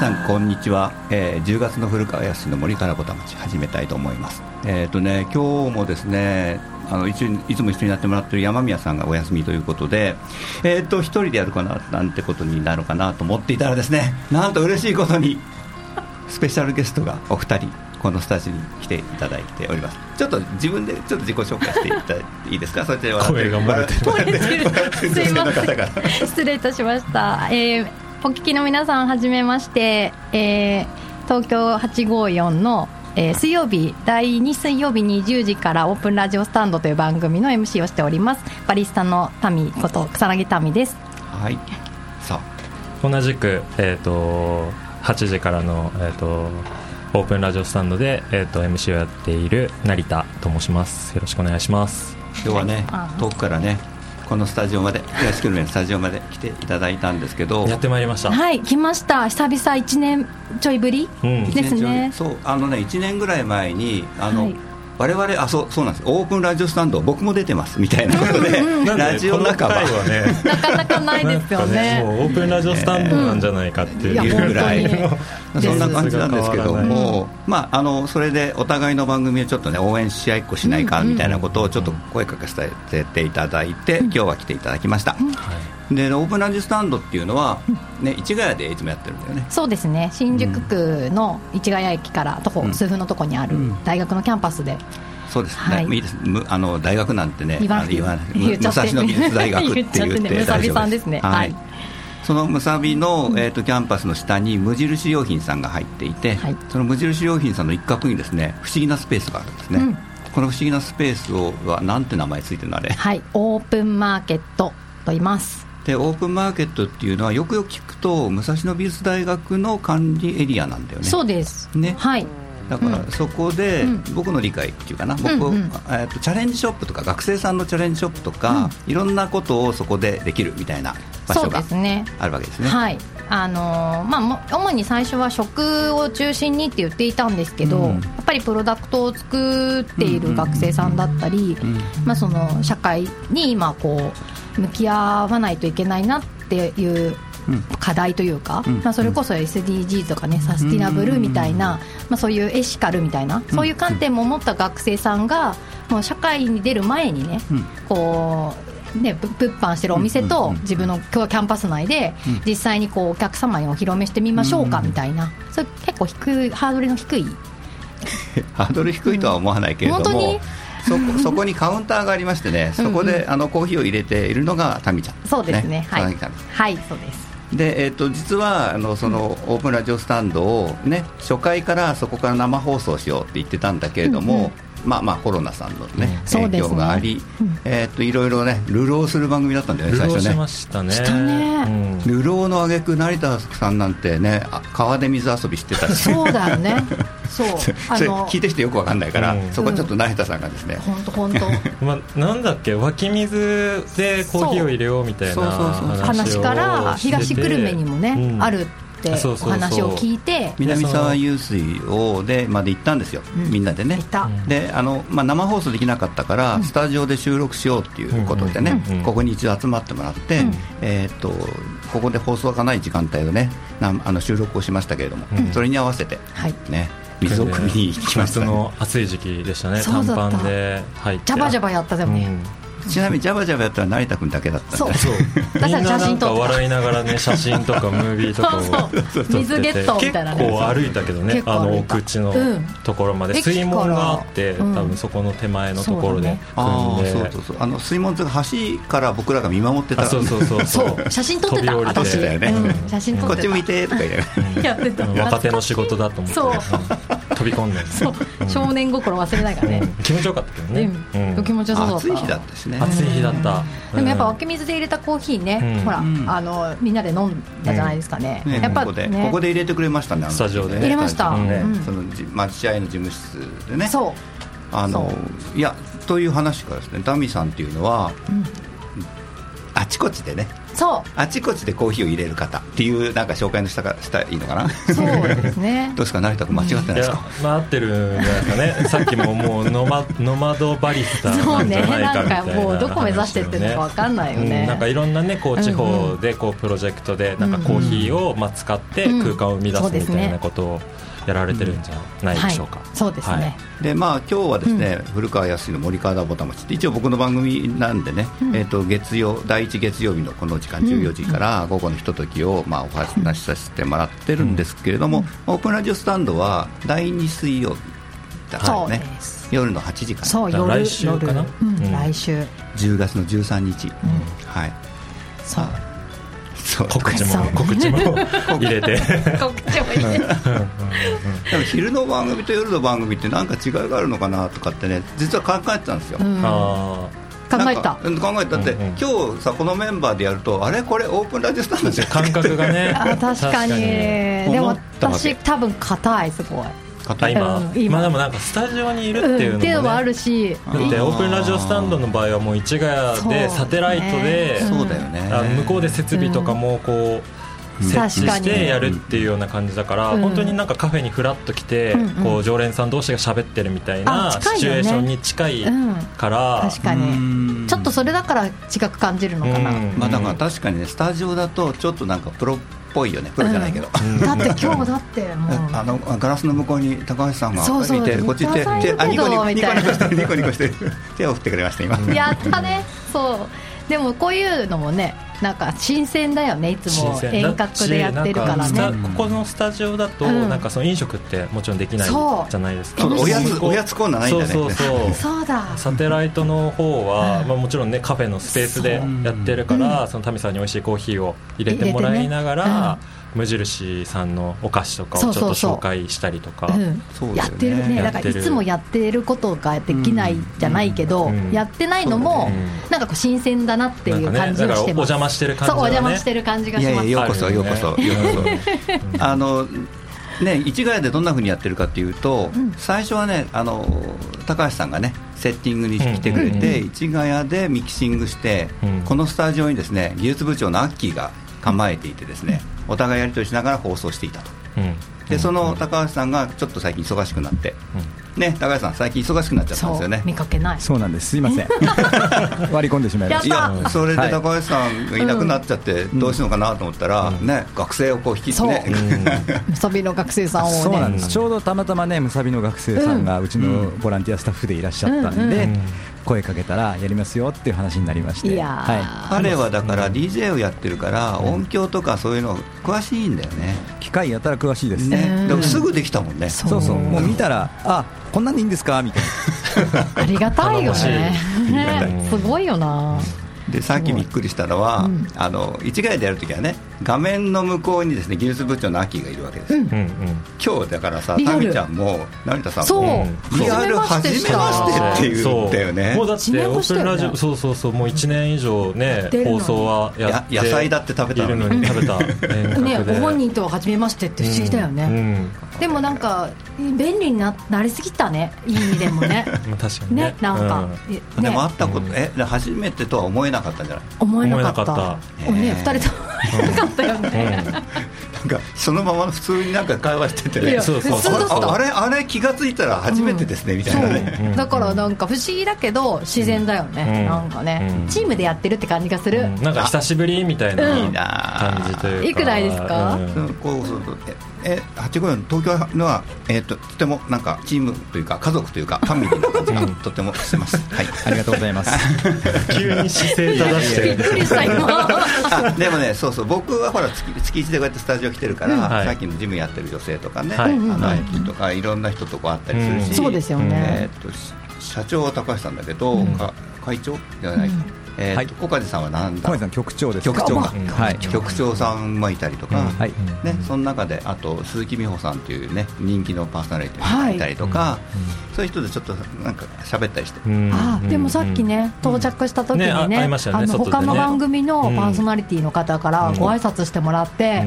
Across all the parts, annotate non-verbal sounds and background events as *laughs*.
さんこんにちは、えー、10月の古川康の森からぼた町始めたいと思います。えっ、ー、とね今日もですねあの一いつも一緒になってもらってる山宮さんがお休みということで、えーと、一人でやるかななんてことになるかなと思っていたらですねなんと嬉しいことにスペシャルゲストがお二人このスタジオに来ていただいております。ちょっと自分でちょっと自己紹介していただいていいですか？そちらは。声が漏れてる。*laughs* すいません。失礼いたしました、えー、お聞きの皆さんはじめまして、えー、東京854のえー、水曜日第2水曜日に10時からオープンラジオスタンドという番組の MC をしております。バリスタのタミこと草薙民です。はい。さあ。同じく、えーと、8時からの、えーと、オープンラジオスタンドで、えーと、MC をやっている成田と申します。よろしくお願いします。今日はね、はい、遠くからねこのスタジオまで東久留米のスタジオまで来ていただいたんですけどやってまいりました。はい来ました。久々1年ちょいぶりですね、うん、そうあのね1年ぐらい前にあの、はい我々あそうそうなんです。オープンラジオスタンド僕も出てますみたいなことで、ラジオ仲間。はね。なかなかないですよね。ねもうオープンラジオスタンドなんじゃないかっていうぐらいそんな感じなんですけども、まあ、あのそれでお互いの番組をちょっとね応援し合いっこしないかみたいなことをちょっと声かけさせていただいて、今日は来ていただきました。でオープンラジオスタンドっていうのは、ね、市ヶ谷でいつもやってるんだよね。そうですね。新宿区の市ヶ谷駅から徒歩数分のところにある大学のキャンパスで、そうですね、はい、いいですあの大学なんてね言わ言わ *laughs* 武蔵野美術大学って *laughs* 言って大丈夫ですね、はい、そのむさびの、えーと、キャンパスの下に無印良品さんが入っていて、はい、その無印良品さんの一角にですね不思議なスペースがあるんですね、うん、この不思議なスペースをはなんて名前ついてるのあれ？はい。オープンマーケットと言いますでオープンマーケットっていうのはよくよく聞くと武蔵野美術大学の管理エリアなんだよね。そうです。ね。はい。だからそこで僕の理解っていうかな、僕、うんうん、えーと、チャレンジショップとか学生さんのチャレンジショップとか、うん、いろんなことをそこでできるみたいな場所があるわけですね。すねはい。あのー、まあ、主に最初は食を中心にって言っていたんですけど、うん、やっぱりプロダクトを作っている学生さんだったり、まあ、その社会に今こう向き合わないといけないなっていう課題というか、まあ、それこそ SDGs とかねサスティナブルみたいな、まあ、そういうエシカルみたいなそういう観点も持った学生さんがもう社会に出る前にね、こうね、物販してるお店と自分の今日はキャンパス内で実際にこうお客様にお披露目してみましょうかみたいな。それ結構低いハードルの低い。*laughs* ハードル低いとは思わないけれども、本当にそこそこにカウンターがありましてね、そこであのコーヒーを入れているのがタミちゃん、そうですね、はい、はい、そうです。でえーと、実はあのそのオープンラジオスタンドを、ね、初回からそこから生放送しようって言ってたんだけれども、うんうんまあまあコロナさんのね、影響があり、えっといろいろね流浪する番組だったんだよね最初ね。しましたね。流浪の挙句成田さんなんてね川で水遊びしてたそうだよね。*laughs* そう。あの聞いてきてよくわかんないから、そこちょっと成田さんがですね。本当本当。*laughs* まあなんだっけ湧き水でコーヒーを入れようみたいな話から東久留米にもねある。ってお話を聞いて。南沢湧水をでまで行ったんですよ、うん、みんなでね。であの、まあ、生放送できなかったから、うん、スタジオで収録しようっていうことでね、ここに一度集まってもらって、えー、っとここで放送がない時間帯をねなあの収録をしましたけれども、それに合わせて、ね水を汲みに行きました、ね、の暑い時期でしたね短パンでジャバジャバやったでも、うんちなみにジャバジャバやったら成田君だけだったそう。そう。みんななんか笑いながらね写真とかムービーとかを水ゲットみたいな、結構歩いたけどねあの奥地のところまで、水門があって、多分そこの手前のところで組んで、そうそうそう。あの水門というか橋から僕らが見守ってた。そうそうそうそう。写真撮ってた。私だよね、写真撮ってこっち向いてとか言ってた若手の仕事だと思って飛び込んで少年心忘れないからね。気持ちよかったけどね。気持ちよさそう暑い日だったしね。暑い日だった。でもやっぱ湧き水で入れたコーヒーねほらあのみんなで飲んだじゃないですかね。やっぱここで入れてくれましたねスタジオで。入れました。その待合の事務室でね。そう。あのいやという話からですねダミさんっていうのは、ちこちでね。そあちこちでコーヒーを入れる方っていうなんか紹介のしたかしたらいいのかな？うそうですね。*laughs* どうですか成田君間違ってないですか、まあ合ってるんじゃないですかね。*laughs* さっきももうノマノマドバリスタなんじゃないかみたいなねなんかもうどこ目指してってるのか分かんないよね。うん。なんかいろんなねこう地方でこうプロジェクトでなんかコーヒーをまあ使って空間を生み出すみたいなことをやられてるんじゃないでしょうか、はい、そうですね、はい。でまあ今日はですね、古川康の森川ぼたもちって一応僕の番組なんでね、えー、と月曜第1月曜日のこの時間14時から午後のひとときをまあお話しさせてもらってるんですけれども、オープンラジオスタンドは第2水曜日だからね。夜の8時から。そう夜来週かな？来週。10月の13日、はい。そうそう告知そう。も告知も *laughs* 入れて。告知も入れて。でも昼の番組と夜の番組って何か違いがあるのかなとかってね実は考えてたんですよ、うん。あ考えた。考えたって、うんうん今日さこのメンバーでやるとあれ？これオープンラジオスタンドじゃー感覚がね。あ確かに。でも私多分硬いすごい硬いあ今,、うん今。まあでもなんかスタジオにいるっていうのも、ねうんっていうのもあるし。だってオープンラジオスタンドの場合はもう市ヶ谷でサテライトで、そうだよね。向こうで設備とかもこう、設置し確かに。てやるっていうような感じだから、うん。本当になんかカフェにフラッと来て、うんうん。こう常連さん同士が喋ってるみたいなシチュエーションに近いうん。から、確かに。ちょっとそれだから違く感じるのかな、うん。まあ、だから確かにねスタジオだとちょっとなんかプロっぽいよねプロじゃないけど、うん。だって今日だってもう。あのガラスの向こうに高橋さんがそうそう。いてこっち手手あニコニコニコニコしてるニコニコしてる手を振ってくれました今。やったね。そう。でもこういうのもねなんか新鮮だよねいつも。遠隔でやってるからね。ここのスタジオだと、うん。なんかその飲食ってもちろんできないじゃないですか。おやつおやつコーナーないんだね。そうそうそう。そうだ。サテライトの方は、うん。まあ、もちろんねカフェのスペースでやってるから、そのタミさんに美味しいコーヒーを入れてもらいながら、無印さんのお菓子とかをちょっと紹介したりとか。うん。そうだよね。やってるね。だからいつもやってることができないじゃないけど、うん。やってないのも、うんなんかこう新鮮だなっていう感じがしてます、邪魔してる感じそうおがね邪魔してる感じがいやします。いやようこそようこそようこそ。あのね市ヶ谷でどんなふうにやってるかっていうと、うん。最初はねあの高橋さんがねセッティングに来てくれて、うん。市ヶ谷でミキシングして、うん。このスタジオにですね技術部長のアッキーが構えていてですね、お互いやり取りしながら放送していたと。うん。でその高橋さんがちょっと最近忙しくなって、ね高橋さん最近忙しくなっちゃったんですよね。見かけない。そうなんです。すいません。*laughs* 割り込んでしまいましやたそれではい。高橋さんがいなくなっちゃってどうしようかなと思ったら、うん。ね、学生をこう引きそう。ね、むさびの学生さんをね。そうなんでうんす。ちょうどたまたまねむさびの学生さんがうちのボランティアスタッフでいらっしゃったんうんでうん声かけたらやりますよっていう話になりまして。は彼はだから DJ をやってるからうん音響とかそういうの詳しいんだよね。い、機械やったら詳しいです。ね。うん。でもすぐできたもんね。そうそう。そう。もう見たらあこんなんでいいんですか？みたい *laughs* ありがたいよね。すごいよなでさっきびっくりしたのは、うん。あの市ヶ谷でやるときはね画面の向こうにですね技術部長のアキがいるわけです、うん。今日だからさタミちゃんも成田さんもリアル初めまして。って言ったよね。もうだって一年オープンラジオそうそうそう。もう1年以上ね放送はやってや野菜だって食べたのに。いるのに食べた。*laughs* ねでご本人とは初めましてって不思議だよね、うんでもなんか便利にななりすぎたね。いい意味でもね。*laughs* うん確かにね。ねなんか、うん。えでね。も会ったこと、うん。えで初めてとは思えなかったんじゃない？思えなかった。かった。ねね二人とも思えなかったよね、なんかそのまま普通になんか会話しててね。いやそうそう。普通だった。ああれあれ気がついたら初めてですね、みたいなね、うん。だからなんか不思議だけど自然だよね、うん。なんかね、うん。チームでやってるって感じがする、うん。なんか久しぶりみたいなうん。いいな感じというか。いいくらいですか？うん。うん。こうそうそうええ854東京のは、えー、ととてもなんかチームというか家族というかファミリーな感じ。がうん。とてもしてます、はい。*laughs* ありがとうございます。*laughs* 急に姿勢正しびってくりした今。*laughs* あでもねそうそう。僕はほら月月1でこうやってスタジオ来てるから、うん。はい。さっきのジムやってる女性とかね、はい。あのはい。アキとかいろんな人とこう会ったりするし、うん。そうですよね。えー、とし社長は高橋さんだけど、うん。か会長じゃない。か、えーはい。と小梶さんはなんだ？小森さん局長です。局長か、うん。はい局長さんもいたりとか、うん。はい。ね、その中であと鈴木美穂さんというね人気のパーソナリティがい。たりとか、そういう人でちょっとなんか喋ったりして、うん。あでもさっきね、到着した時にねねあ会いましたよねあの外でね。他の番組のパーソナリティの方からうん。ご挨拶してもらって、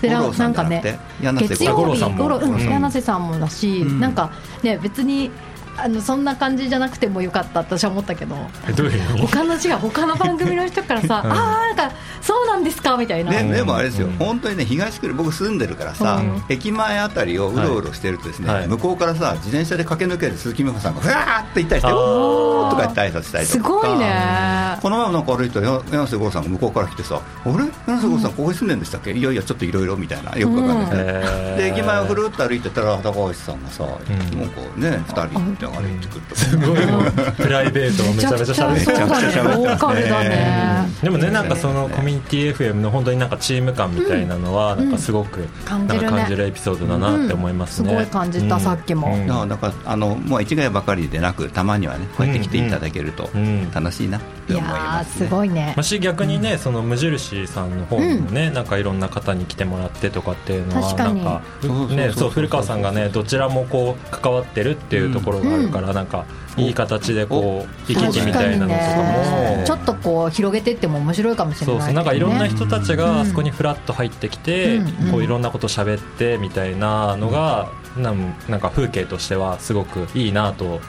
でなんんかね月曜日五郎うんうん。柳瀬さんもだし、うん。なんかね別にあのそんな感じじゃなくてもよかった私は思ったけど。えどういう他の違う他の番組の人からさ、*laughs* うん。ああなんかそうなんですかみたいな、ね、うんでもあれですよ、うん。本当にね、東区、僕住んでるからさ、うん。駅前あたりをうろうろしてるとですね、はい。向こうからさ、自転車で駆け抜ける鈴木美穂さんが、ふわーって行ったりして、おーとか言って挨拶したりとか。すごいね。この前もなんか歩いたら、や柳瀬五郎さんが向こうから来てさ、あれ？柳瀬五郎さん、ここに住んでるんでしたっけ？いやいや、ちょっといろいろみたいな、よくわかんない。ですね。で駅前をふるっと歩いてたら、高橋さんがさ、ん。もうこうね、二人で歩いてくると。すごい。もうプライベートをめちゃめちゃ喋ってめちゃくちゃ喋ってでもねなんかそのコミュニティ FM の本当になんかチーム感みたいなのはなんかすごく感じるねなんか感じるエピソードだなって思いますね、うんすごい感じたさっきも。うん。だからだからあのもう一概ばかりでなくたまにはねこうやって来ていただけるとうん。楽しいなってい思います、ね、すごいね。まあし逆にねその無印さんの方にもね、なんかいろんな方に来てもらってとかっていうのは確かに。なんかねそう古川さんがねどちらもこう関わってるっていうところがあるから、なんかいい形でこう行き来みたいなのとかも、ちょっとこう広げてっても面白いかもしれないそうそう。なんかいろんな人たちうん。があそこにフラッと入ってきて、うんうん。こういろんなこと喋ってみたいなのが、なんなんか風景としてはすごくいいなと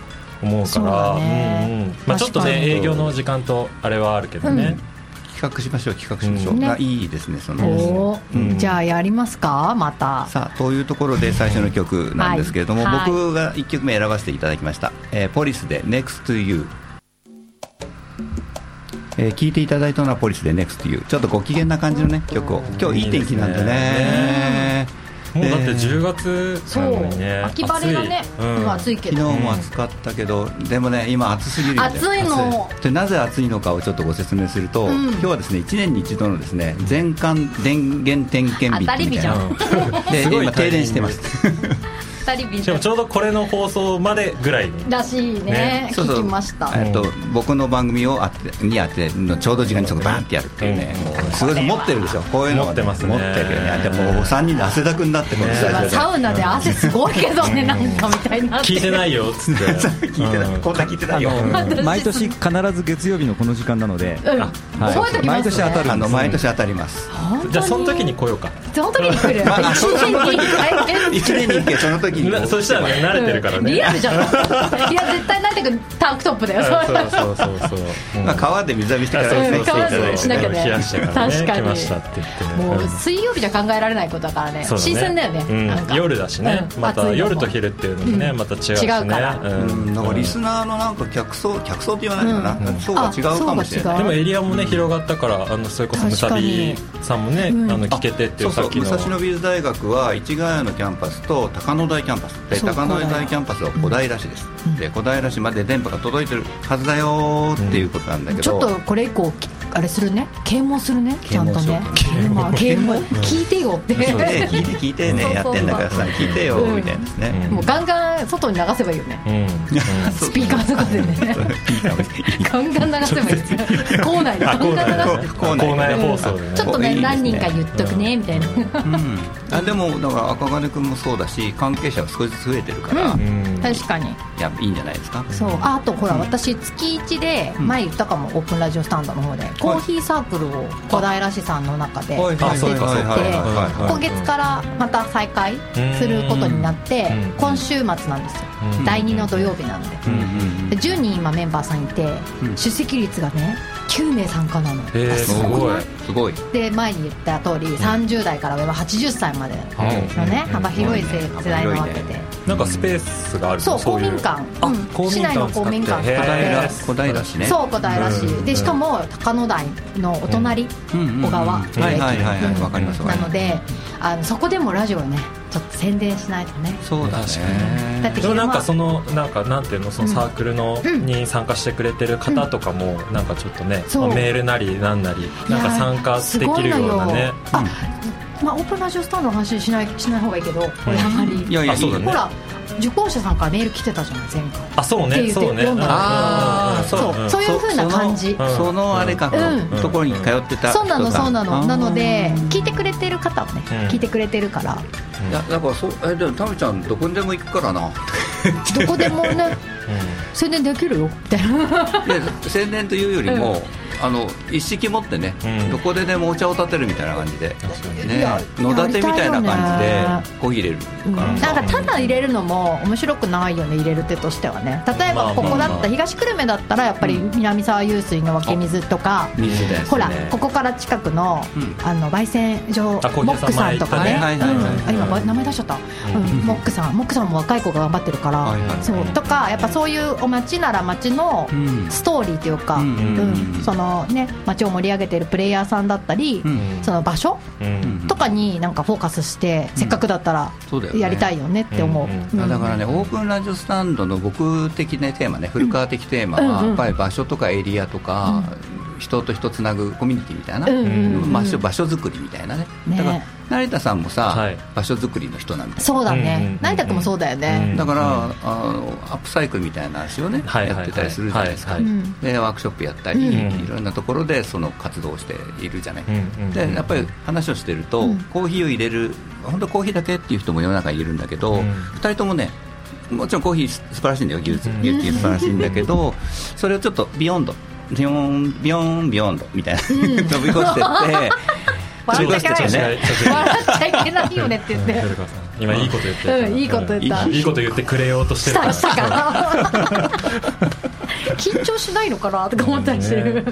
思うから。うんうん。まあ、ちょっとね営業の時間とあれはあるけどね、企画しましょう企画しましょう、うん。ねあいいですねその。じゃあやりますかまた。さあというところで最初の曲なんですけれども、僕が1曲目選ばせていただきました、えーポリスで NEXT to You えー聞いていただいたのはポリスで NEXT to You ちょっとご機嫌な感じのね曲を。今日いい天気なんでね *laughs* もうだってえ。ー10月なそう。のにね秋晴れがね暑い。うん。今暑いけ昨ど日も暑かったけど、でもね今暑すぎる暑いの。暑い。でなぜ暑いのかをちょっとご説明すると、うん。今日はですね1年に一度のですね全館電源点検日当たり日じゃん。みたいなで今停電してます二人ビしかもちょうどこれの放送までぐらいに。らしいね。ね。そうそう聞きました。えっと僕の番組をあってにあってのちょうど時間にそこバーンってやるっていうね、うん。もうすごい持ってるでしょこういうのが持ってますね。持ってるよね。でももう3人で汗だくになってこのスタジオで。サウナで汗すごいけどねなんかみたいにな。って聞いてないよっつって。*laughs* 聞いてない、うん。こんな聞いてないよ、*laughs* 毎年必ず月曜日のこの時間なので、うん。はい。覚えときます毎年当たるんですあの毎年当たります。じゃあその時に来ようか。その時に来る。まあ一年に一回。1年に1回その時になそしたらね慣れてるからね。リアルじゃん。いや絶対なんていうかタンクトップだよ。そうそうそうそうう。ん *laughs* まあ、川で水浴びしてからそうねそう。そう川でしなきゃね。冷やしてからね。確かに。来ましたって言ってね。もううん水曜日じゃ考えられないことだからね。新鮮だよね。うん。なんか。夜だしね。うん。また夜と昼っていうのもねうん。また違うしね。違うから。うん。うん、なんかリスナーのなんか客層客層って言わないのかな、うん。層が違うかもしれない。あでもエリアもね広がったからあのそれこそムサビさんもね、うん。あの聞けてっていそううそう。さっきの。武蔵野美術大学は市ヶ谷のキャンパスと鷹の台キャンパス。鷹の台キャンパスは小平市です、で小平市まで電波が届いてるはずだよーっていうことなんだけど、ちょっとこれ以降あれするね。啓蒙するね。ちゃんとね。啓蒙。聞いてよ。ってそうね。聞いて聞いてね。そうそうそう。やってんだからさ聞いてようんみたいなね、うん。もうガンガン外に流せばいいよね。うん、うん。スピーカーとかでね。*laughs* ガンガン流せばいい。ですよ校内で。ガンガン流校内校内放送ちょっとねいいですね。何人か言っとくねみたいな。うん。あでもだから赤金君もそうだし関係者が少しずつ増えてるから、確かに。いやいいんじゃないですか？そう。ああとほら私月1でうん。前言ったかも。オープンラジオスタンドの方でコーヒーサークルを小平市さんの中ではい。やってて今月からまた再開することになってうん。今週末なんですよ。うん。第2の土曜日なんで。うんうんで10人今メンバーさんいてうん。出席率がね9名参加なの。すごい。すごい。で前に言った通り30代から上は80歳までのねうん。幅広い世世代なわけで。なんかスペースがある。のそう公民館。市内の公民館。使って小平市ね。そう小平市。うんでしかも高野台のお隣小川。なのであのそこでもラジオをねちょっと宣伝しないとね。そうだね。確かだってでもなんかそのなんかなんていうのそのサークルのうん。に参加してくれてる方とかもなんかちょっとねメールなりなんなりなんか参加できるようなね。あまあオープンラジオスタンドの話しないしない方がいいけどこれあんまり。いやいやあそうだね。ほら受講者さんからメール来てたじゃない前回。あそうねそうね。あーそう。そういう風な感じ。うんそのあれか、うんところに通ってた人そうなのそうなの。なのでい聞いてくれてる方もねうん。聞いてくれてるから。やだからそうえでもタミちゃんどこにでも行くからな。どこでもね。*laughs* 宣伝できるよ。みたいな。いや宣伝というよりも、あの一式持ってね、うん。どこででもお茶を立てるみたいな感じで、いねや、野立てみたいな感じやでコーヒー入れるなんかただ入れるのも面白くないよね入れる手としてはね。例えばここだった東久留米だったらやっぱり南沢湧水の湧き水とかほらここから近くのうん。あの焙煎所モックさんとかね。今名前出しちゃった。うモックさん。モックさんも若い子が頑張ってるからそう。とかやっぱそういうお町なら町のうん。ストーリーというかうん。うん。そのね町を盛り上げてるプレイヤーさんだったりうん。その場所うん。とかになんかフォーカスしてせっかくだったらやりたいよねって思う。だからね、オープンラジオスタンドの僕的なテーマね、古川的テーマは、やっぱり場所とかエリアとか、人と人つなぐコミュニティみたいな、うんうんうん。場所場所作りみたいなね、ね。だから成田さんもさ、はい。場所作りの人なんだよ。そうだうんうんうんね成田君もそうだよね。うんだから、あのアップサイクルみたいな話をね、やってたりするじゃないですか、はいはい。うん。でワークショップやったり、うん。いろんなところでその活動をしているじゃない、うんうんでやっぱり話をしてると、うん。コーヒーを入れる本当コーヒーだけっていう人も世の中にいるんだけど、うん。2人ともねもちろんコーヒー素晴らしいんだよ技術うん。技術素晴らしいんだけど *laughs* それをちょっと beyondビヨンビヨン beyond みたいな、飛び越してって *laughs* 笑っちゃいけないよね。っと笑っちゃいけないよね。って言って今いいこと言ってうんいいこと言ったいいこと言ってくれようとしてる。からしたした。か *laughs* ら緊張しないのかなとか思ったりしてる。ね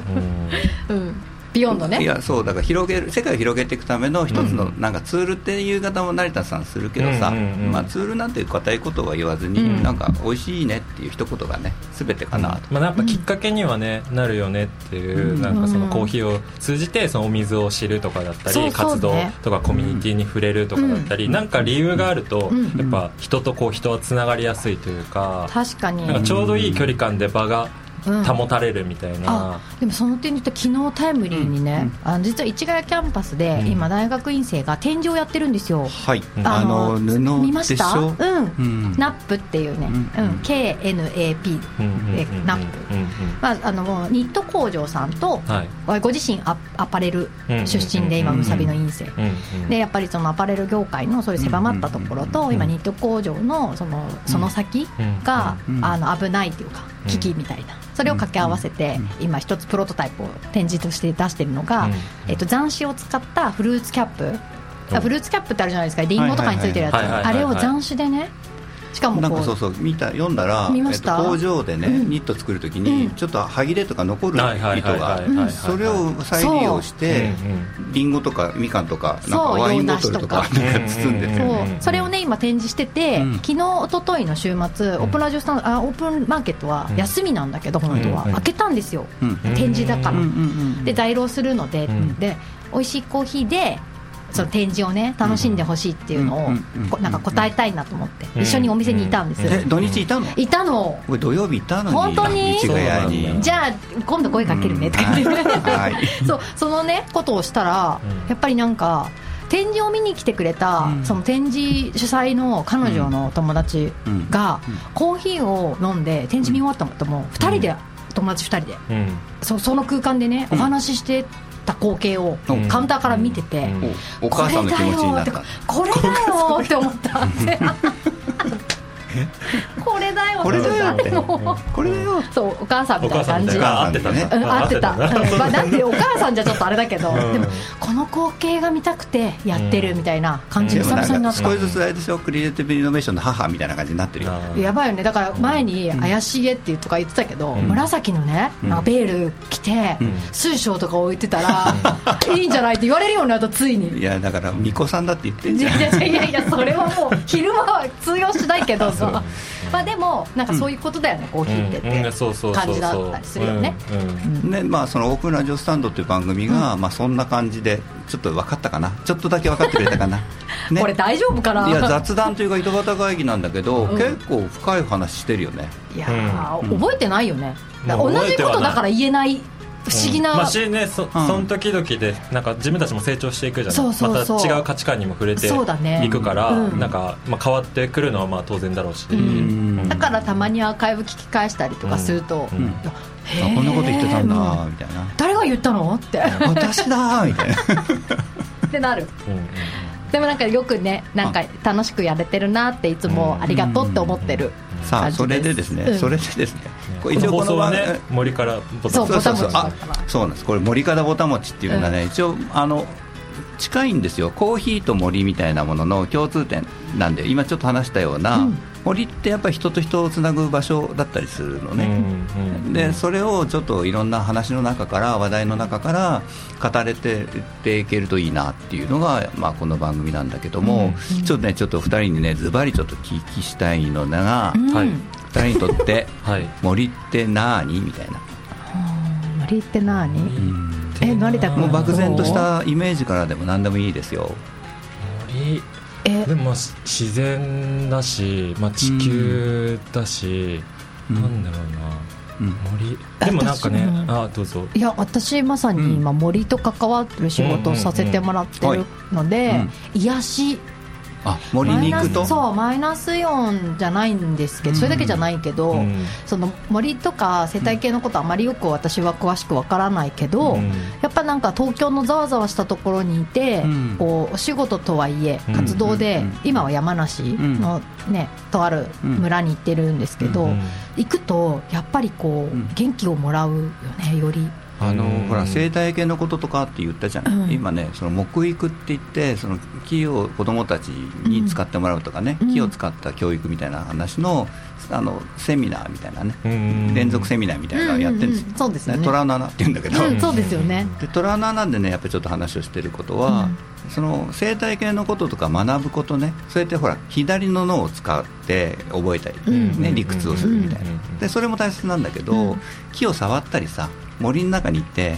うん beyond ね。いやそうだから広げる世界を広げていくための一つのなんかツールっていう言い方も成田さんするけどさ、うんうんうん。まあ、ツールなんて固いことは言わずに、うん。なんか美味しいねっていう一言がね全てかなと、まあ、やっぱきっかけにはね、なるよねっていう、うん。なんかそのコーヒーを通じてそのお水を知るとかだったり、活動とかコミュニティに触れるとかだったり、なんか理由があると、うん。やっぱ人とこう人はつながりやすいというか、確かに。なんかちょうどいい距離感で場がうん保たれるみたいな。あ、でもその点で言うと昨日タイムリーにね、あの実は市ヶ谷キャンパスでうん。今大学院生が展示をやってるんですよ、はい、うんあの布見ました？ょうん、うん。ナップっていうね、うんうん KNAP うん。ナップうんうんまあ、あのもうニット工場さんと、はい。ご自身アアパレルうん出身で今むさびの院生、うんうんでやっぱりそのアパレル業界のそういう狭まったところと、うん今ニット工場のそのその先が、うんあの危ないというか危機みたいな。それを掛け合わせて、今一つプロトタイプを展示として出してるのが、うんえっと、残糸を使ったフルーツキャップ、うんフルーツキャップってあるじゃないですか。リンゴとかについてるやつ、はいはいはいはいあれを斬新でね *laughs* しかもこうなんかそうそう見た読んだら見ました？えっと工場でね、うん。ニット作るときに、うん。ちょっと歯切れとか残る糸がそれを再利用してリンゴとかみかんとかなんかワインボトルとか洋なんか包んでそう。それをね今展示してて、うん。昨日一昨日の週末オープンラジオスタンドあオープンマーケットは休みなんだけど、本当は、うん開けたんですよ、うん。展示だから、で在労するので、うん。で美味しいコーヒーでその展示をね楽しんでほしいっていうのを、なんか答えたいなと思って、うん。一緒にお店にいたんです、え土日いたの？いたの。俺土曜日いたのに？本当に？じゃあ今度声かけるねとか言って、はい。そうそのねことをしたら、うん。やっぱりなんか展示を見に来てくれた、うん。その展示主催の彼女の友達が、うん。コーヒーを飲んで展示見終わったの。とも2人で、友達2人で。うん。そその空間でねお話ししてた光景をうん。カウンターから見てて、うん。おお母さんの気持ちになった。これだよって思ったってこれだよ。これだよって。*laughs* もう。これだよそうお母さんみおたいな感じ。合ってたね。うん、合ってた、うん。まあ、なんでお母さんじゃちょっとあれだけど、うん。でもこの光景が見たくてやってるみたいな感じでもなんで久々になった、か少しずつあれでしょクリエイティブイノベーションの母みたいな感じになってるよ。やばいよね。だから前に怪しげっていうとか言ってたけど、ん。紫のねベール着て、うん。水晶とか置いてたら、*laughs* いいんじゃないって言われるようになったついに。いやだから巫女さんだって言ってんいじゃん。やいやいやいやそれはもう昼間は通用しないけどさまあでもなんかそういうことだよね、コーヒーってって、うん。そうそうそうそう。感じだったりするよね。ねまあ、そのオープンラジオスタンドっていう番組が、まあ、そんな感じでちょっと分かったかな？ちょっとだけ分かってくれたかな、*laughs* ね。これ大丈夫かな？いや雑談というか井戸端会議なんだけど、うん。結構深い話してるよね。いやー、うん。覚えてないよね、同じことだから言えない不思議な、うん。まあしねそ,、ん。その時々でなんか自分たちも成長していくじゃない。また違う価値観にも触れていくから、うん。なんか、まあ、変わってくるのはまあ当然だろうし、うん。うん。だからたまにアーカイブ聞き返したりとかすると、うん。こんなこと言ってたんだうん。みたいな。誰が言ったの？って。私だーみたいな。ってなる。うんうんでもなんかよくねなんか楽しくやれてるなっていつもありがとうって思ってるさあそ感じです。れでですね、うん。それでですねこれこの放送は番ね森からボタン。そうそうそうあぼたもちだからそうなんです。これ森からぼたもちっていうのがね、一応あの近いんですよ。コーヒーと森みたいなものの共通点なんで今ちょっと話したような、うん。森ってやっぱり人と人をつなぐ場所だったりするのね、うんうんでそれをちょっといろんな話の中から話題の中から語れてっていけるといいなっていうのが、まあ、この番組なんだけども、ちょっとねちょっと2人にねズバリちょっと聞きしたいのだが、うんはい2人にとって *laughs* はい。森って何？みたいな、森って何？え成田君。もう漠然としたイメージからでも何でもいいですよ。森。え。でもまあし自然だし、まあ、地球だし、うん。なんだろううん。な森。でもなんかねあどうぞ。いや私まさに今森と関わってる仕事をさせてもらってるので癒しあ森に行くと？マイナスそうマイナスイオンじゃないんですけど、それだけじゃないけど、うん。その森とか生態系のことあまりよく私は詳しくわからないけど、うん。やっぱなんか東京のざわざわしたところにいて、うん。こうお仕事とはいえうん活動で、うん。今は山梨の、ね、とある村に行ってるんですけど、うん。行くとやっぱりこう、ん。元気をもらうよねより。あのうんほら生態系のこととかって言ったじゃない、うん。今ねその木育って言ってその木を子どもたちに使ってもらうとかね、うん。木を使った教育みたいな話のあのセミナーみたいなね、うん。連続セミナーみたいなのをやってるんですよ、うんうんそうですよね。虎の穴って言うんだけど、うん、そうですよね。で虎の穴でねやっぱりちょっと話をしてることは、その生態系のこととか学ぶことねそうやってほら左の脳を使って覚えたり、うん。ね、理屈をするみたいな、うん。でそれも大切なんだけど、うん。木を触ったりさ森の中に行って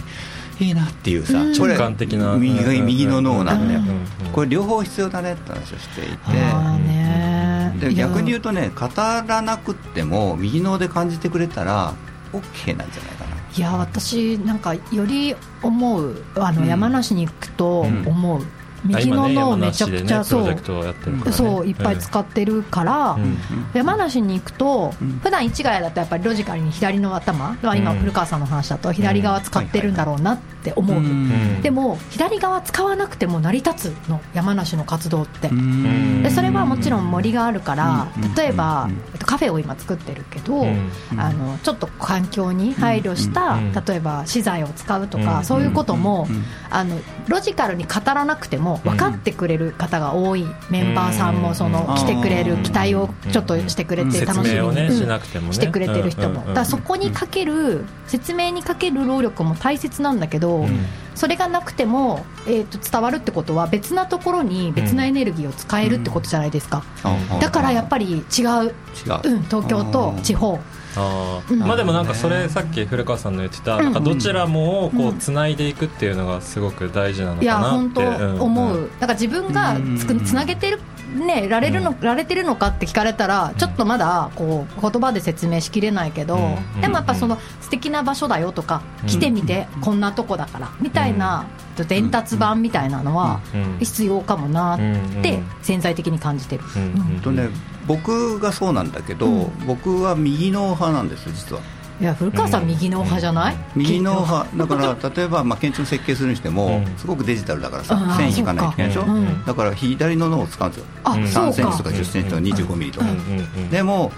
いいなっていうさ、直感的な。右が右の脳なんだよ、これ両方必要だねって話をしていて、で逆に言うとね語らなくっても右脳で感じてくれたら OK なんじゃないかな。いや私なんかより思うあの、うん。山梨に行くと思う、右の脳めちゃくちゃ、そう。そういっぱい使ってるから、うん。山梨に行くと、うん。普段市ヶ谷だとやっぱりロジカルに左の頭、まあ今うん。古川さんの話だと左側使ってるんだろうなって思う、ん。でも左側使わなくても成り立つの山梨の活動って、うん。でそれはもちろん森があるからうん。例えばうん。えっとカフェを今作ってるけど、うん。あのちょっと環境に配慮した、うん。例えば資材を使うとか、うん。そういうことも、うん。あのロジカルに語らなくても分かってくれる方が多い、メンバーさんもそのうん。来てくれる期待をちょっとしてくれて楽しみ説明をねうん。しなくてもね。してくれてる人も、だからそこにかける説明にかける労力も大切なんだけど、うん。それがなくても、えー、と伝わるってことは別なところに別なエネルギーを使えるってことじゃないですか、あだからやっぱり違う、違う、うん、東京と地方。あうん。ーまあでもなんかそれさっき古川さんの言ってたうん。なんかどちらもをこうんうつないでいくっていうのがすごく大事なのいやかな本当ってうん。思う、だから自分がつつなげてるねられるの、られてるのかって聞かれたらちょっとまだこう言葉で説明しきれないけど、うん。でもやっぱその素敵な場所だよとか、うん。来てみてこんなとこだからみたいな、伝達版みたいなのはうん。必要かもなってうん。潜在的に感じてる、うん。うん。とね僕がそうなんだけど、うん。僕は右脳派なんです実はいや古川さん右脳派じゃない、右脳派だから例えば、まあ、建築設計するにしても、うん。すごくデジタルだからさ線引かないといけないでしょ、だから左の脳を使うんですよ。あ、うんそう3センチとかか10センチとか25ミリとか、うんうんうん。でも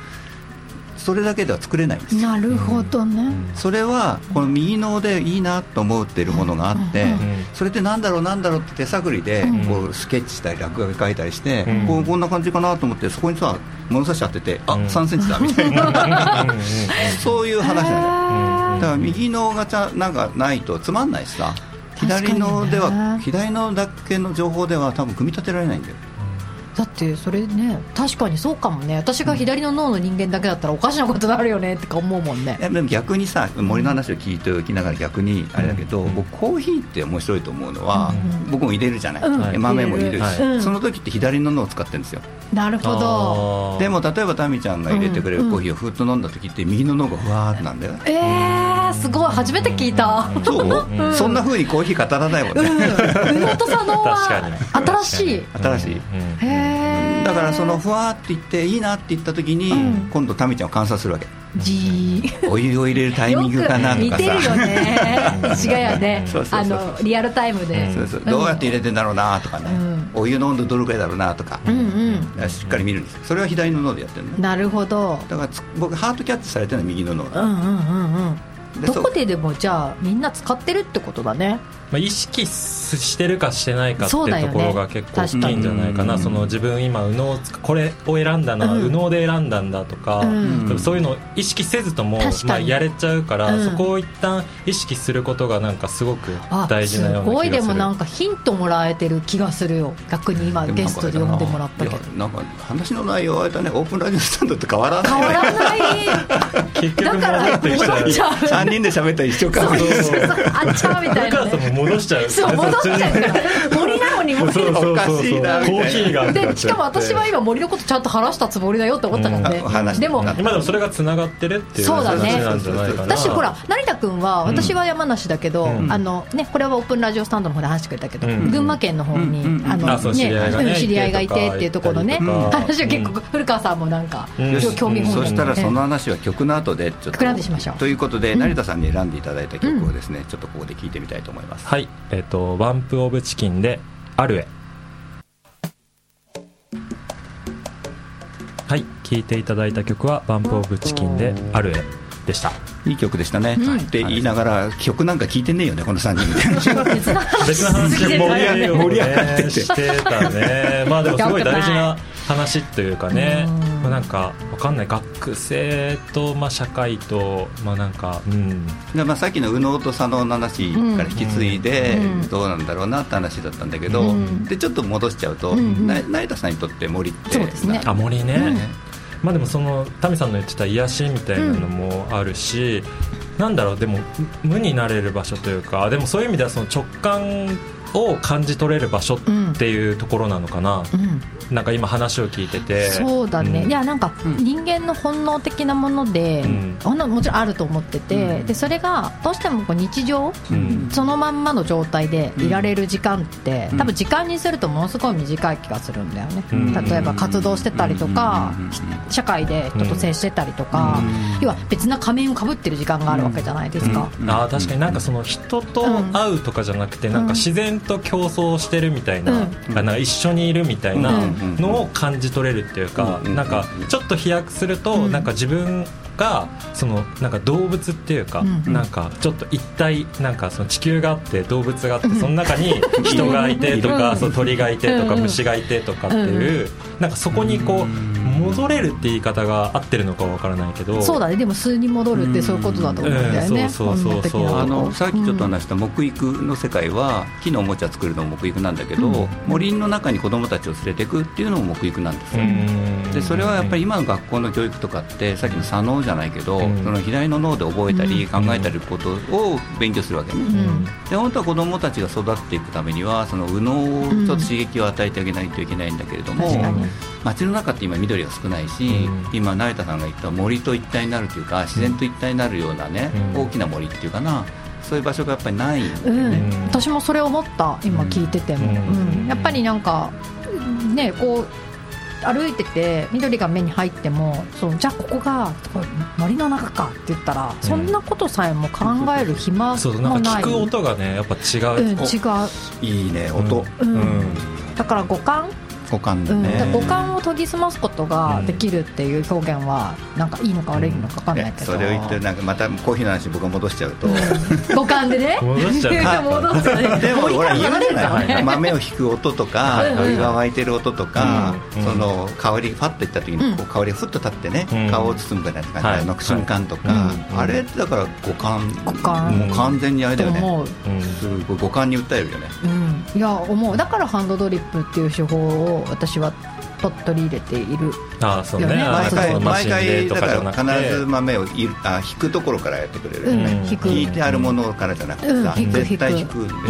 それだけでは作れないんです。よなるほどね、それはこの右脳でいいなと思っているものがあって、それってなんだろうなんだろうって手探りでうん。こうスケッチしたり落書き書いたりして、うん。こうこんな感じかなと思ってそこにさ物差し当てて、あうん。3センチだみたいな、そういう話なん。だだから右脳がちゃなんかないとつまんないしさ。左脳では左脳だけの情報では多分組み立てられないんだよだってそれね確かにそうかもね。私が左の脳の人間だけだったらおかしなことになるよねってか思うもんね。えでも逆にさ森の話を聞いておきながら逆にあれだけど、うん。僕コーヒーって面白いと思うのは、うん僕も入れるじゃない、うん。で豆も入れる。し、はい。うん。その時って左の脳を使ってるんですよ。なるほど。でも例えばタミちゃんが入れてくれるコーヒーをふっと飲んだ時って右の脳がふわーってなんだよえー、すごい。初めて聞いた。そう、うん。そんな風にコーヒー語らないもんうん。ね、宇野と佐野確かに。は新しい。新しい。うん。へえーだからそのふわーって言っていいなって言った時に、うん。今度タミちゃんを観察するわけ。じー。お湯を入れるタイミングかなとかよく似てるよさね。違うよね。*laughs* あのリアルタイムで、そうそう。どうやって入れてんだろうなとかね、うん。お湯の温度どれくらいだろうなとか、うんしっかり見るんです。それは左の脳でやってるのうんなるほど。だからつ僕ハートキャッチされてるのは右の脳うんうんうんうん。でどこででもじゃあみんな使ってるってことだねまあ、意識してるかしてないかっていうところが結構大きいんじゃないかな。その自分今右脳これを選んだな、うん。右脳で選んだんだとか、うん。そういうのを意識せずとも、まあ、やれちゃうから、うん。そこを一旦意識することがなんかすごくあ大事なような気がする。すごいでもなんかヒントもらえてる気がするよ逆に今ゲストで呼んでもらったけど。なんか話の内容はあれだねオープンラジオスタンドって変わらない。変わらない。*laughs* 結局だから戻ってきちゃう。戻っちゃう3人で喋ったら一緒かそうそうそう。あっちゃうみたいな古川さんも戻しちゃう。そう戻っちゃうから。森なのにおかしいなコーヒーがでしかも私は今森のことちゃんと話したつもりだよって思ったからね、うん。でもな今でもそれがつながってるっていうそうだね。話なんじゃないかな。私ほら成田君は私は山梨だけど、うん。あのねこれはオープンラジオスタンドの方で話してくれたけど、うん。群馬県の方に、うんあのあそう知り合いがねうん知り合いがいてっていうところのね話を結構、古川さんもなんか、興味本位そしたらその話は曲の後でちょっと曲の後にしましょう。ということで成田さんに選んでいただいた曲をですね、ちょっとここで聴いてみたいと思います、はいえっ、とワンプオブチキンでアルエはい聴いていただいた曲はバンプオブチキンでアルエでした。いい曲でしたね、うん。って言いながら曲なんか聴いてねえよねこの3人。みたいな別な話 *laughs* 盛り上がってて。してたね。まあでもすごい大事な話というかね。うん。まあなんかわかんない。学生とまあ社会とまあなんかうん。でまあ、さっきの右脳と左脳の話から引き継いでうん。どうなんだろうなって話だったんだけど、うん。でちょっと戻しちゃうと、うん成田さんにとって森ってそうですね。あ森ね、うん。まあでもそのタミさんの言ってた癒しみたいなのもあるし、なんだろうでも無になれる場所というかでもそういう意味ではその直感を感じ取れる場所っていうところなのかな、うんなんか今話を聞いてて。そうだね、ん。いやなんかうん。人間の本能的なもので、うん。ほんのもちろんあると思ってて、うん。でそれがどうしてもこう日常、うん。そのまんまの状態でいられる時間って、うん。多分時間にするとものすごい短い気がするんだよね、うん。例えば活動してたりとか、うん。社会で人と接してたりとか、うん。要は別な仮面をかぶってる時間があるわけじゃないですか、うん。あー確かになんかその人と会うとかじゃなくて、なんか自然と競争してるみたいな,、うなんか一緒にいるみたいなうんのを感じ取れるっていうか、なんかちょっと飛躍すると、なんか自分がそのなんか動物っていうか、なんかちょっと一体なんかその地球があって動物があって、その中に人がいてとか、そう鳥がいてとか、虫がいてとかっていう、なんかそこにこう戻れるって言い方が合ってるのかわからないけど。そうだね。でも数に戻るってそういうことだと思うんだよね、うんそうそうそうあのさっきちょっとうん話した木育の世界は木のおもちゃ作るのも木育なんだけど、うん。森の中に子どもたちを連れていくっていうのも木育なんですよ、うん。でそれはやっぱり今の学校の教育とかってさっきの左脳じゃないけど、うん。その左の脳で覚えたりうん。考えたりことを勉強するわけね、うん。で本当は子どもたちが育っていくためにはその右脳をちょっと刺激を与えてあげないといけないんだけれども、街の中って今緑が少ないし、うん。今成田さんが言った森と一体になるというか自然と一体になるようなね、うん。大きな森っていうかなそういう場所がやっぱりないんだうん。私もそれ思った今聞いてても、うん。うん。やっぱりなんかねこう歩いてて緑が目に入ってもそうじゃあここが森の中かって言ったら、そんなことさえも考える暇もそうなんかない聞く音がねやっぱ違う、うん、違う、いいね音、うん。うん。だから五感、五感うん、だね、五感を研ぎ澄ますことができるっていう表現はなんかいいのか悪いのか分かんないけど、それを言ってなんかまたコーヒーの話僕が戻しちゃうと、うん。五感でね。戻しちゃう。*laughs* 戻すね。*laughs* でも森から俺言うじゃ離れない。ね *laughs* 豆を引く音とかお湯が沸いてる音とか、うんその香りパッといった時にこう香りがふっと立ってね、うん。顔を包むぐらいのはい。感じの瞬間とか、うんあれってだから五感。五感。もう完全にあれだよね、すごい五感に訴えるよね。うん、いや思う。だからハンドドリップっていう手法を私はと取り入れている。ああそうね。よね。あ毎回毎回だから必ず豆をいあ引くところからやってくれるよね、うん引く。引いてあるものからじゃなくて。さ、うん絶対引く。んですよ、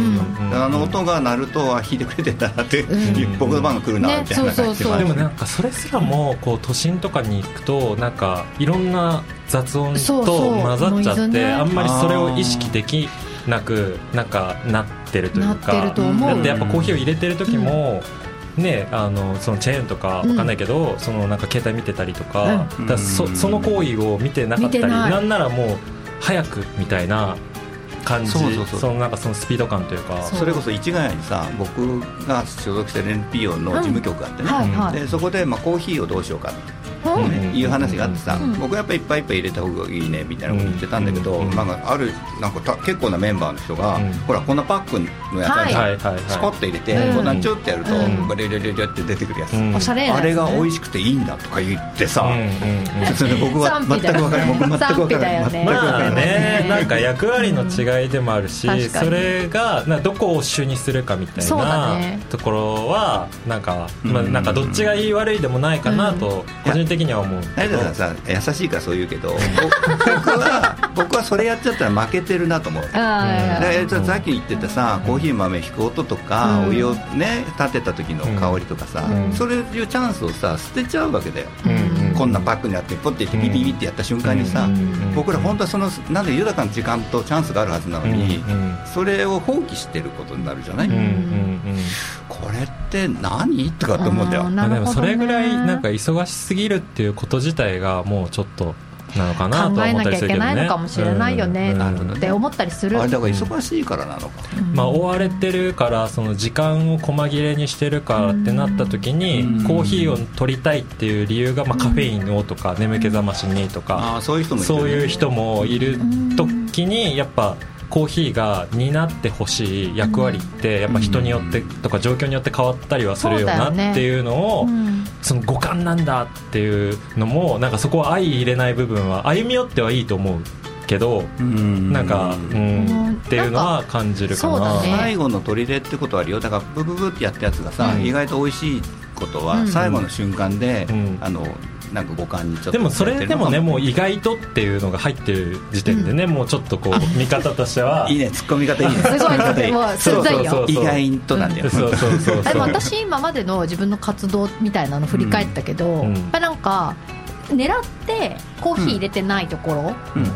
う。ん。あの音が鳴るとあ引いてくれてんだなって、うん。*laughs* 僕の番が来るなねみたいな感じそうそうそう。でもなんかそれすらもこう都心とかに行くとなんかいろんな雑音とそうそう混ざっちゃってあんまりそれを意識できなくなんかなってるというか。なってると思う。だってやっぱコーヒーを入れてる時も、ね、あのそのチェーンとかわかんないけど、そのなんか携帯見てたりとか,、うん。だそその行為を見てなかったりない。なんならもう早くみたいな感じそうそうそう。のなんかそのスピード感というか。そう。それこそ市ヶ谷にさ僕が所属してる NPO の事務局があってね、はいはい。でそこでまあコーヒーをどうしようかうん。ねいう話があってさ、うん。僕はやっぱりいっぱいいっぱい入れた方がいいねみたいなこと言ってたんだけど、うん。なんかあるなんかた結構なメンバーの人が、うん。ほらこんなパックのやつあるじゃんはい。スコッと入れて、うんボタンちょってやると、うん。ガリリリリリって出てくるやつ、あれが美味しくていいんだとか言ってさ、うんうんうん。それで僕は全く分からない僕全く分からない。よね。全く分かまあらない、ね、なんか役割の違いでもあるし、それがなどこを主にするかみたいなね。ところはなんか、まあ、うん。なんかどっちがいい悪いでもないかなと個人的には思う。成田さんさ優しいからそう言うけど僕は僕はそれやっちゃったら負けてるなと思う。あーでさっき言ってたさコーヒー豆引く音とか、うん。お湯をね立てた時の香りとかさ、うん。そういうチャンスをさ捨てちゃうわけだよ、うんうんこんなパックにあってポッていってビビビってやった瞬間にさ、うん僕ら本当はそのなんで豊かな時間とチャンスがあるはずなのに、うんうんそれを放棄してることになるじゃない、うんうんうん。これって何？とかって思うんだよ。あーまあでもそれぐらいなんか忙しすぎるっていうこと自体がもうちょっとなのかなと考は思っえなきゃいけたりするけどね。ないのかもしれないよね。うん。なるほどねって思ったりする。あれだから忙しいからなのか、うんまあ、追われてるからその時間を細切れにしてるからってなった時にうん。コーヒーを取りたいっていう理由が、まあ、カフェインをとか眠気覚ましにとかそういう人もいるそういう人もいる時にやっぱコーヒーが担ってほしい役割ってやっぱ人によってとか状況によって変わったりはするよなっていうのをうん。その五感なんだっていうのもなんかそこは相入れない部分は歩み寄ってはいいと思うけどうん。なんかうんっていうのは感じるかな。ね。最後の砦ってことはあるよ。だからブブブってやったやつがさ、うん。意外と美味しいことはうん。最後の瞬間で、うん。あのなんか五感にちょっとでもそれでもねもうい意外とっていうのが入ってる時点でね、もうちょっとこう *laughs* 見方としては。いいね突っ込み方いいね。すごい突っ込み方いい。もう鋭いよ。意外となんだよ。そうそうそうそう。*laughs* でも私今までの自分の活動みたいなの振り返ったけど、うん。やっぱなんか狙ってコーヒー入れてないところうん。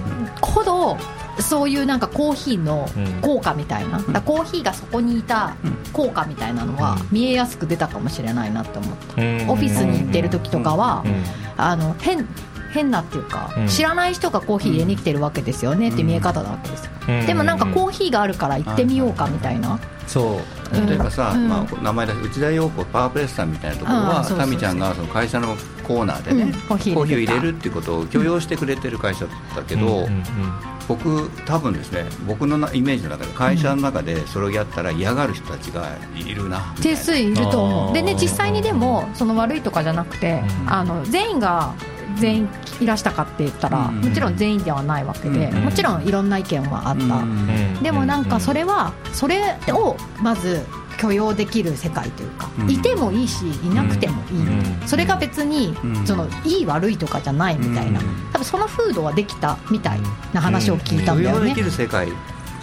ほどそういうなんかコーヒーのうん。効果みたいな、だからコーヒーがそこにいた効果みたいなのはうん。見えやすく出たかもしれないなって思った、うん。オフィスに行ってる時とかは、うん。あの変変なっていうか、うん。知らない人がコーヒー入れに来てるわけですよねって見え方なわけですよ、うん。でもなんかコーヒーがあるから行ってみようかみたいな、そう。うん例えばさ、うん。まあ、名前だし内田陽子パワープレスさんみたいなところはタミちゃんがその会社のコーナーでね、うん。コーヒーを入れるっていうことを許容してくれてる会社だけど、僕多分ですね僕のなイメージの中で会社の中でそれをやったら嫌がる人たちがいるなみたいな。定数いると思う。でね実際にでもその悪いとかじゃなくて、うん。あの全員が全員いらしたかって言ったら、うん。もちろん全員ではないわけで、うん。もちろんいろんな意見はあった、うん。でもなんかそれはそれをまず許容できる世界というか、うん。いてもいいしいなくてもいい、うん。それが別にうん。そのいい悪いとかじゃないみたいな、うん。多分その風土はできたみたいな話を聞いたんだよね。許容でき。る世界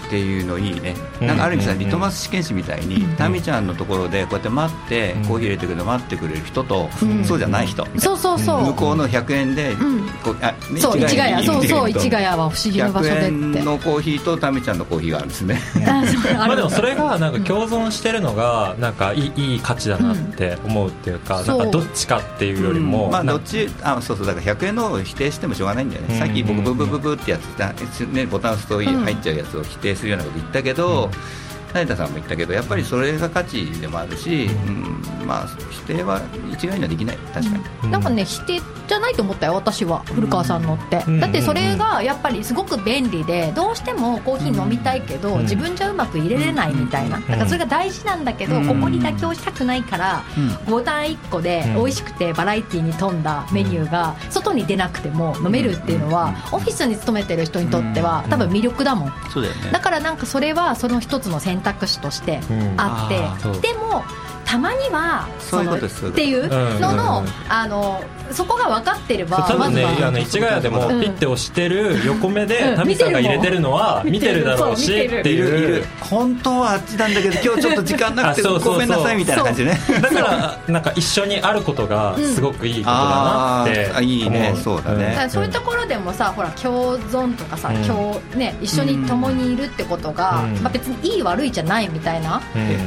っていうのいいね、うん。なんかある意味さ、うん。リトマス試験紙みたいに、うん。タミちゃんのところでこうやって待って、うん。コーヒー入れてくれる待ってくれる人と、うんそうじゃない人、そうそうそう、向こうの100円で、うん。こうあねそう市ヶ谷そうそう市ヶ谷谷は不思議な場所でって。100円のコーヒーとタミちゃんのコーヒーがあるんですね。*laughs* まあでもそれがなんか共存してるのがなんかいいいい価値だなって思うっていうか、う。んなんかどっちかっていうよりも、まあどっちあそうそう。だから100円のを否定してもしょうがないんだよね、うん。さっき僕ブブブブってやつだ、ね、ボタン押すと入っちゃうやつを否定するようなこと言ったけど、成田さんも言ったけどやっぱりそれが価値でもあるし、うん。まあ、否定は一概にはできない。確かに、うん。なんかね否定じゃないと思ったよ私は古川さんのって、うん。だってそれがやっぱりすごく便利でどうしてもコーヒー飲みたいけど、うん。自分じゃうまく入れれないみたいな、だからそれが大事なんだけど、うん。ここに妥協したくないから、ボタン1個でうん。美味しくてバラエティに富んだメニューが外に出なくても飲めるっていうのは、オフィスに勤めてる人にとっては多分魅力だもん。そうだよね。だからなんかそれはその一つの選択肢としてうん。あって、でもたまにはそういうことです。っていうのの,、うん。あのそこが分かってれば多分ね、まずは。あの市ヶ谷でもうん。ピッて押してる横目で、うん。タミさんが入れてるのは見てる。だろうしっているいいうる。本当はあっちなんだけど今日ちょっと時間なくて *laughs* ごめんなさいみたいな感じね。だからなんか一緒にあることがすごくいいことだなっていいね。思そうだね。そういうところでもさほら共存とかさ、うん。共ね、一緒に共にいるってことが、うん。まあ、別にいい悪いじゃないみたいな、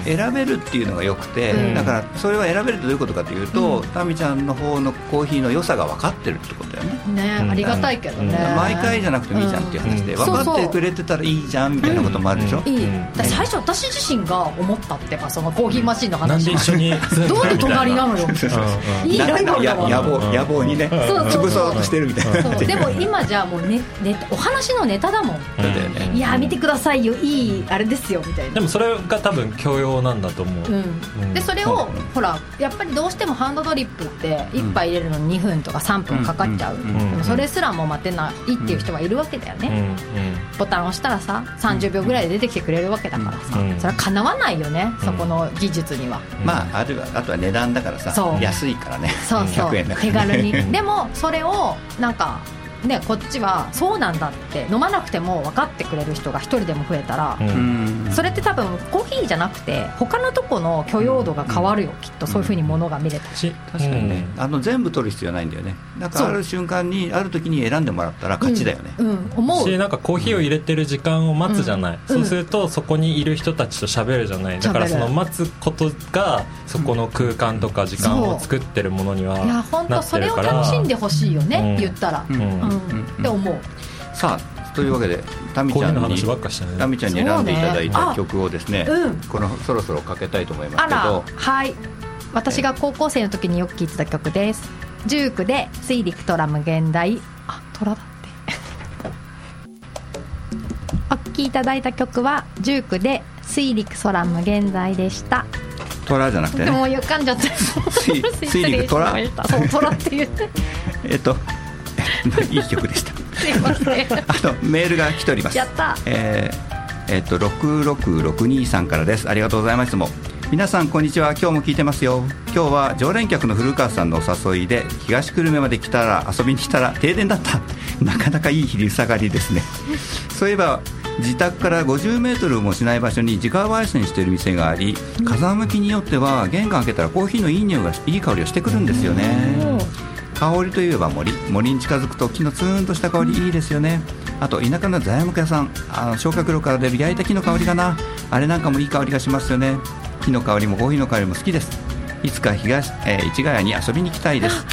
選べるっていうのがよくて、て、うん。だからそれは選べるとどういうことかというと、タミちゃんの方のコーヒーの良さが分かってるってことだよね、ねうん。ありがたいけどね、うん。毎回じゃなくてもいいじゃんっていう話で、うん。分かってくれてたらいいじゃんみたいなこともあるでしょ、いい、うん。だから最初私自身が思ったっていうかそのコーヒーマシンの話で一緒に住んどうで隣なののよ *laughs* いいいライバルだ野望にね、潰そうとしてるみたいな。でも今じゃもうねねお話のネタだもん。そうだよね。いや見てくださいよ。いいあれですよみたいな。でもそれが多分教養なんだと思う、うん。うんでそれをほらやっぱりどうしてもハンドドリップって1杯入れるのに2分とか3分かかっちゃう、でもそれすらも待てないっていう人がいるわけだよね、うん。ボタンを押したらさ30秒ぐらいで出てきてくれるわけだからさ、うん。それはかなわないよね、そこの技術には。うん。まああるあとは値段だからさそう。安いからね。そうそう。100円だから手ね軽に。でもそれをなんかねこっちはそうなんだって飲まなくても分かってくれる人が一人でも増えたら、それって多分コーヒーじゃなくて他のとこの許容度が変わるよ、きっとそういうふうにものが見れた。し確かにね、あの全部取る必要ないんだよね。だからある瞬間にある時に選んでもらったら勝ちだよね、うん、うん。思う。しなん。かコーヒーを入れてる時間を待つじゃない、うん。そうするとそこにいる人たちと喋るじゃないだからその待つことがそこの空間とか時間を作ってるものにはいや本当なっそれをてるから楽しん。でほしいよね、うん。言ったら、うんって思うさあというわけでタミちゃんに話ばっかしてね。タミちゃんに選んでいただいた曲をですねうん。このそろそろかけたいと思いますあらけどはい。私が高校生の時によく聴いてた曲です。ジュークで水陸トラム現代。あトラだって。*laughs* お聴きいただいた曲はジュークで水陸ソラム現在でした。トラじゃなくてね。でも浮かんじゃって水水陸トラ？失礼しましたそうトラって言って。*laughs* えっと *laughs* いい曲でした。すいません。あのメールが来ております。やった。えーえっと6662さんからです。ありがとうございますも皆さんこんにちは。今日も聞いてますよ。今日は常連客の古川さんのお誘いで東久留米まで来たら遊びに来たら停電だった。なかなかいい昼下がりですね。そういえば自宅から50メートルもしない場所に自家焙煎している店があり風向きによっては玄関開けたらコーヒーのいい匂いがいい香りがしてくるんですよね香りといえば森。森に近づくと木のツーンとした香り。いいですよね。あと田舎の材木屋さん。あの焼却炉から出る焼いた木の香りかな。あれなんかもいい香りがしますよね。木の香りもコーヒーの香りも好きです。いつか東、えー市ヶ谷に遊びに行きたいです。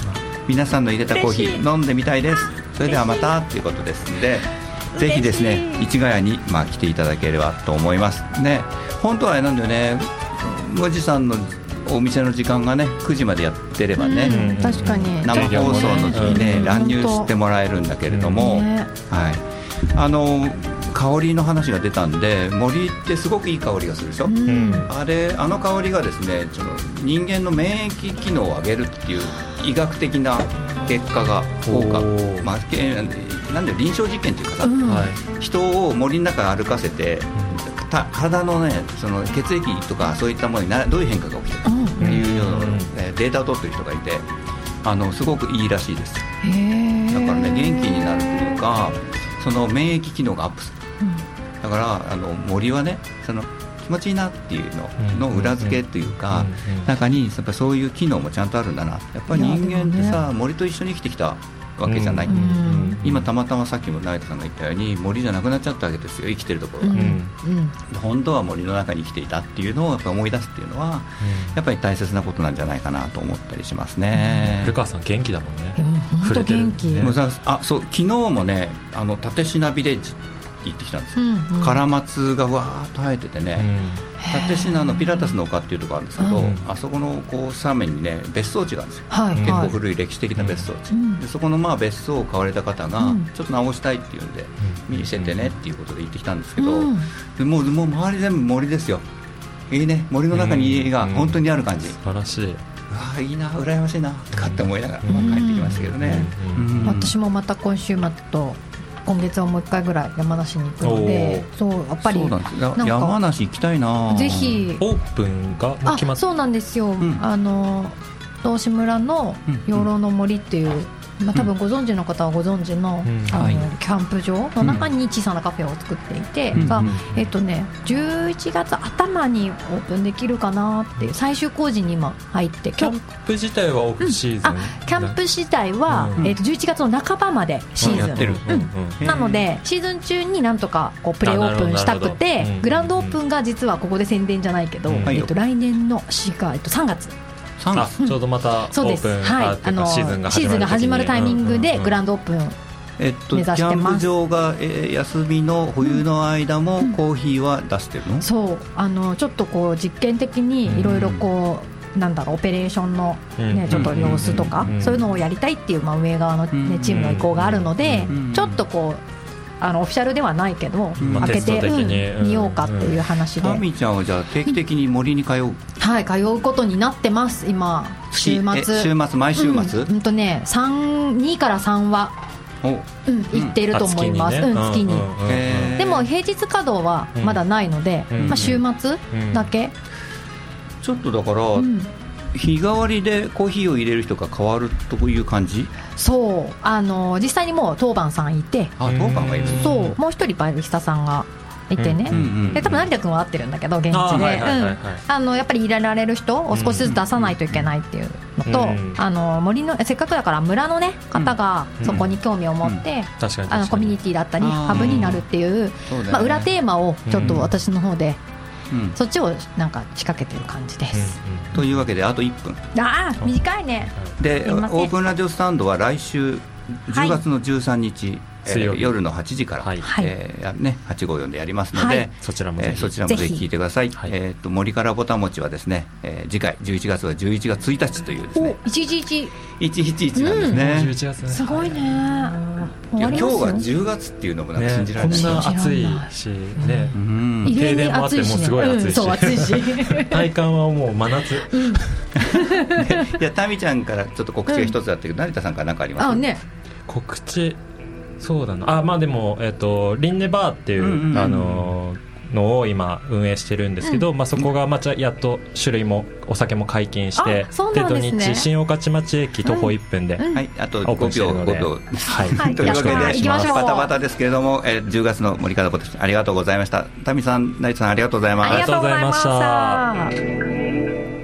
皆さんの入れたコーヒー飲んでみたいです。それではまた。ということですのでぜひですね市ヶ谷に、まあ、来ていただければと思います。ね。本当はあれなんだよね。おじさんのお店の時間がね9時までやってればね、うん確かに。生放送の時にね、うん。乱入してもらえるんだけれども、ね。はい、あの香りの話が出たんで森ってすごくいい香りがするでしょ、うん。あれあの香りがですねその人間の免疫機能を上げるっていう医学的な結果が効果まあ、けなんで臨床実験っていうかさ、うん。はい。人を森の中歩かせてた体のねその血液とかそういったものになどういう変化が起きてるかっていうような、うん。えーデータを取ってる人がいてあのすごくいいらしいです。だからね元気になるというかその免疫機能がアップする。だからあの森はねその気持ちいいなっていうのの裏付けというか、中にやっぱそういう機能もちゃんとあるんだな。やっぱり人間ってさ、森と一緒に生きてきたわけじゃない、うん。うん。今たまたまさっきも成田さんが言ったように森じゃなくなっちゃったわけですよ生きてるところが、うん。うん。うん。本当は森の中に生きていたっていうのをやっぱ思い出すっていうのはやっぱり大切なことなんじゃないかなと思ったりしますね、古川さん元気だもんね。うん。本当元気。触れてるもうさあそう昨日もねあの立科ビレッジ行ってきたんですよ、うんうん。カラマツがわーっと生えててね、立科のピラタスの丘っていうところあるんですけど、うん。あそこのこう斜面にね別荘地があるんですよ。はい結構はい古い歴史的な別荘地、うん。でそこのまあ別荘を買われた方が、うんちょっと直したいっていうんで、見せてねっていうことで行ってきたんですけど、うん。でもうもう周り全部森ですよ。いいね。森の中に家が本当にある感じ、素晴らしい。ああいいな羨ましいなとかって思いながら、うん。まあ帰ってきましたけどね、うん。うん。私もまた今週末と今月はもう一回ぐらい山梨に行くのでそうやっぱり山梨行きたいな。ぜひ。オープンが決まっあそうなんですよ、ん。あの道志村のうん養老の森っていうまあ、多分ご存知の方はご存知の,、うん。あのはい。キャンプ場の中に小さなカフェを作っていて、がえっとね、11月頭にオープンできるかなっていう最終工事に今入ってキャンプ自体はオフシーズン、あキャンプ自体は、うん。えっと11月の半ばまでシーズン。うん。なのでシーズン中になんとかこうプレーオープンしたくてグランドオープンが実はここで宣伝じゃないけど、うん。えっと来年の4月、えっと、3月3あ月ちょうどまたオそうです、ープン、はい。あっていうかシーズンが始まるタイミングでグランドドオープンえっと、目キャン指してます。プ場が、えー休みの冬の間もコーヒーは出してるの、そう。あのちょっとこう実験的にいろいろこう、なんだろうオペレーションの、ねうん。ちょっと様子とか、うんそういうのをやりたいっていう、まあ、運営側の、ねうんチームの意向があるので、うん。ちょっとこうあのオフィシャルではないけど、まあ開けて、うん見ようかっていう話で、タミちゃんはじゃあ定期的に森に通う、はい、通うことになってます今。週末。え週末毎週末、うん、うんとね3 2から3は、お。うん、行ってると思います、うん。月に。でも平日稼働はまだないので、うん。まあ、週末だけ、ちょっとだから、うん日替わりでコーヒーを入れる人が変わるという感じ？そう。あの実際にもう当番さんいて、あ当番がいるうんそう。もう一人バリスタさんがいてね、うんうんで多分成田君は会ってるんだけど現地で、あーはいはいはいはい。うん。あのやっぱり入れられる人を少しずつ出さないといけないっていうのと、うんあの森のせっかくだから村の、ね、方がそこに興味を持って、確かにあのコミュニティだったりハブになるっていう、ね。まあ、裏テーマをちょっと私の方で、うんそっちをなんか仕掛けてる感じです、というわけであと1分。ああ短いね。でオープンラジオスタンドは来週10月の13日、えー水曜日。夜の8時から、はい。えーね、854でやりますので、はい。そちらもぜひ。えーそちらもぜひ聞いてください、はい。えー、と森からぼたもちはですね、えー次回11月は11月1日というですおね111 111なんですね、11月ね。すごいね。いや今日はますよ。10月っていうのもなんかね信じられない、こんな暑いしね。うん。停電もあってもすごい暑いし。うん暑いし。*laughs* 体感はもう真夏。*laughs* いやタミちゃんからちょっと告知が一つあったけど、成田さんから何かあります？あね。告知そうだな。あまあでも、えっとリンネバーっていう、うんうんうん。あののを今運営してるんですけど、まあ、そこがまたやっと種類もお酒も解禁してですね。土日新御徒町駅徒歩1分で、うん。はい、あとオープンして5秒、るので5秒。はい。はいという。わけで、バタバタですけれども、えー10月の森からぼたありがとうございました。タミさん、成田さん、ありがとうございます。ありがとうございましありがとうございましたた